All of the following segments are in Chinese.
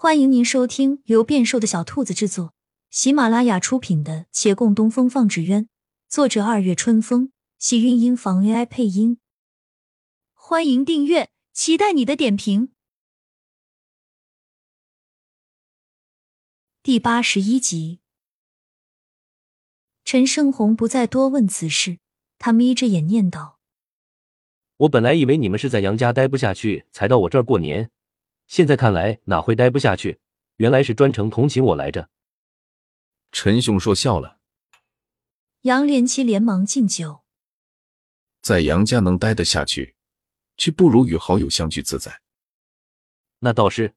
欢迎您收听由变瘦的小兔子制作、喜马拉雅出品的《且共东风放纸鸢》，作者二月春风，喜韵音房 AI 配音。欢迎订阅，期待你的点评。第八十一集，陈胜红不再多问此事，他眯着眼念道：“我本来以为你们是在杨家待不下去，才到我这儿过年。”现在看来哪会待不下去？原来是专程同情我来着。陈雄说笑了。杨连七连忙敬酒，在杨家能待得下去，却不如与好友相聚自在。那倒是。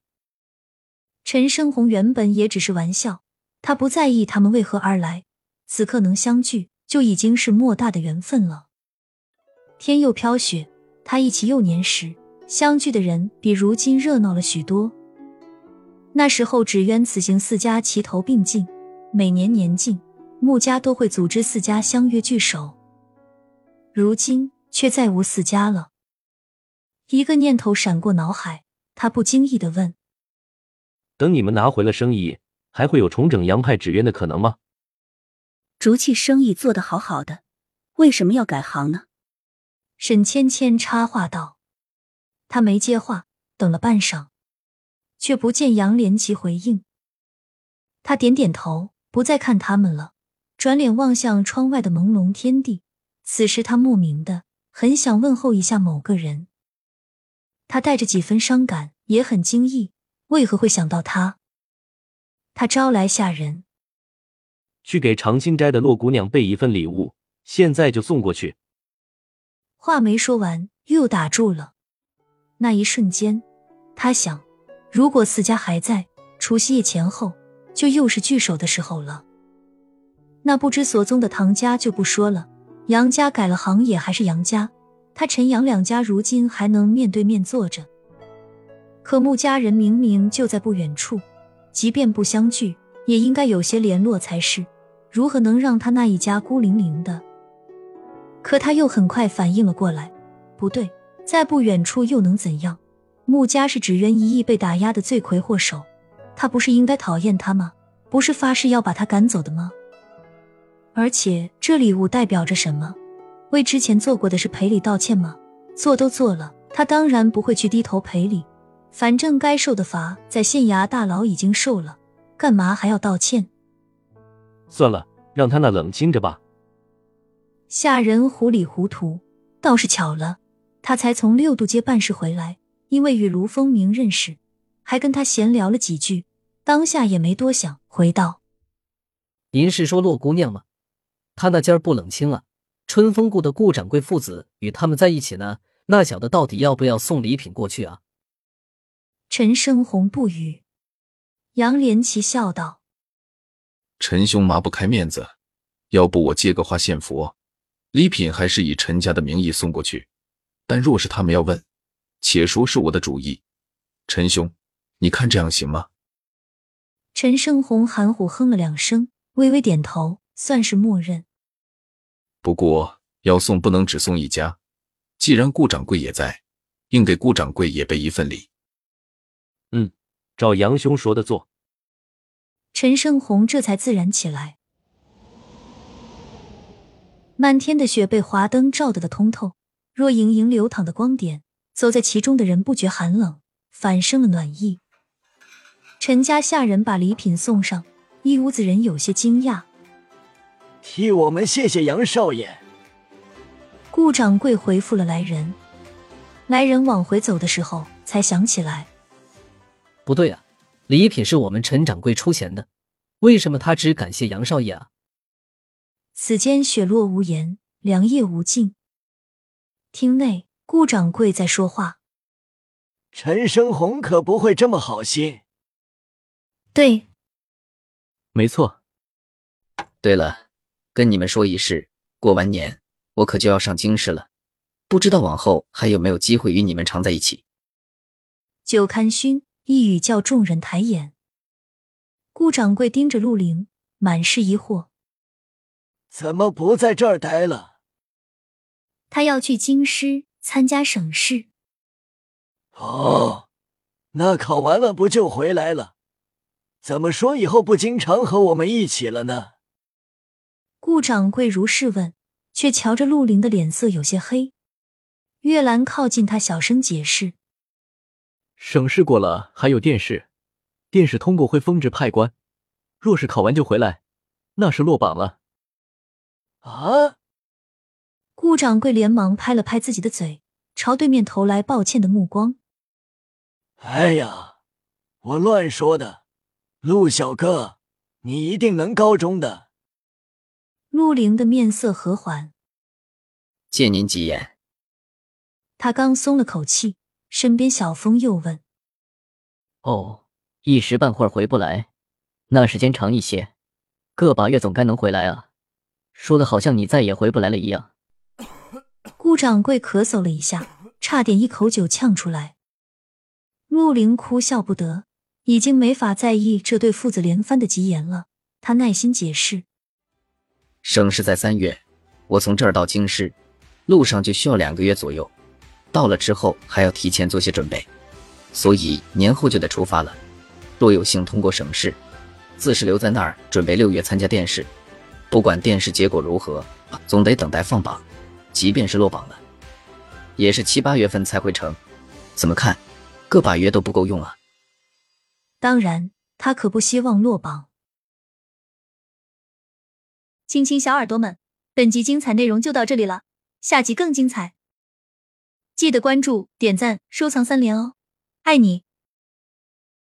陈生红原本也只是玩笑，他不在意他们为何而来，此刻能相聚就已经是莫大的缘分了。天又飘雪，他忆起幼年时。相聚的人比如今热闹了许多。那时候，纸鸢此行四家齐头并进，每年年近，穆家都会组织四家相约聚首。如今却再无四家了。一个念头闪过脑海，他不经意的问：“等你们拿回了生意，还会有重整杨派纸鸢的可能吗？”竹器生意做得好好的，为什么要改行呢？沈芊芊插话道。他没接话，等了半晌，却不见杨连奇回应。他点点头，不再看他们了，转脸望向窗外的朦胧天地。此时他莫名的很想问候一下某个人。他带着几分伤感，也很惊异，为何会想到他？他招来下人，去给长青斋的洛姑娘备一份礼物，现在就送过去。话没说完，又打住了。那一瞬间，他想，如果四家还在，除夕夜前后就又是聚首的时候了。那不知所踪的唐家就不说了，杨家改了行也还是杨家，他陈杨两家如今还能面对面坐着。可穆家人明明就在不远处，即便不相聚，也应该有些联络才是。如何能让他那一家孤零零的？可他又很快反应了过来，不对。在不远处又能怎样？穆家是纸鸢一役被打压的罪魁祸首，他不是应该讨厌他吗？不是发誓要把他赶走的吗？而且这礼物代表着什么？为之前做过的事赔礼道歉吗？做都做了，他当然不会去低头赔礼。反正该受的罚在县衙大牢已经受了，干嘛还要道歉？算了，让他那冷清着吧。下人糊里糊涂，倒是巧了。他才从六渡街办事回来，因为与卢风明认识，还跟他闲聊了几句，当下也没多想，回道：“您是说洛姑娘吗？她那家不冷清啊？春风顾的顾掌柜父子与他们在一起呢，那小的到底要不要送礼品过去啊？”陈生红不语，杨连奇笑道：“陈兄抹不开面子，要不我借个花献佛，礼品还是以陈家的名义送过去。”但若是他们要问，且说是我的主意。陈兄，你看这样行吗？陈胜红含糊哼了两声，微微点头，算是默认。不过要送不能只送一家，既然顾掌柜也在，应给顾掌柜也备一份礼。嗯，照杨兄说的做。陈胜红这才自然起来。满天的雪被华灯照得的通透。若盈盈流淌的光点，走在其中的人不觉寒冷，反生了暖意。陈家下人把礼品送上，一屋子人有些惊讶。替我们谢谢杨少爷。顾掌柜回复了来人。来人往回走的时候，才想起来，不对啊，礼品是我们陈掌柜出钱的，为什么他只感谢杨少爷啊？此间雪落无言，凉夜无尽。厅内，顾掌柜在说话。陈生红可不会这么好心。对，没错。对了，跟你们说一事，过完年我可就要上京师了，不知道往后还有没有机会与你们常在一起。酒堪熏，一语叫众人抬眼。顾掌柜盯着陆凌，满是疑惑：怎么不在这儿待了？他要去京师参加省试。哦，那考完了不就回来了？怎么说以后不经常和我们一起了呢？顾掌柜如是问，却瞧着陆林的脸色有些黑。月兰靠近他，小声解释：“省试过了，还有殿试，殿试通过会封职派官。若是考完就回来，那是落榜了。”啊！顾掌柜连忙拍了拍自己的嘴，朝对面投来抱歉的目光。哎呀，我乱说的，陆小哥，你一定能高中的。陆凌的面色和缓，借您吉言。他刚松了口气，身边小风又问：“哦，一时半会儿回不来，那时间长一些，个把月总该能回来啊。”说的好像你再也回不来了一样。顾掌柜咳嗽了一下，差点一口酒呛出来。陆凌哭笑不得，已经没法在意这对父子连番的吉言了。他耐心解释：“生是在三月，我从这儿到京师，路上就需要两个月左右。到了之后还要提前做些准备，所以年后就得出发了。若有幸通过省试，自是留在那儿准备六月参加殿试。”不管殿试结果如何，总得等待放榜。即便是落榜了，也是七八月份才会成。怎么看，个把月都不够用啊！当然，他可不希望落榜。亲亲小耳朵们，本集精彩内容就到这里了，下集更精彩，记得关注、点赞、收藏三连哦！爱你。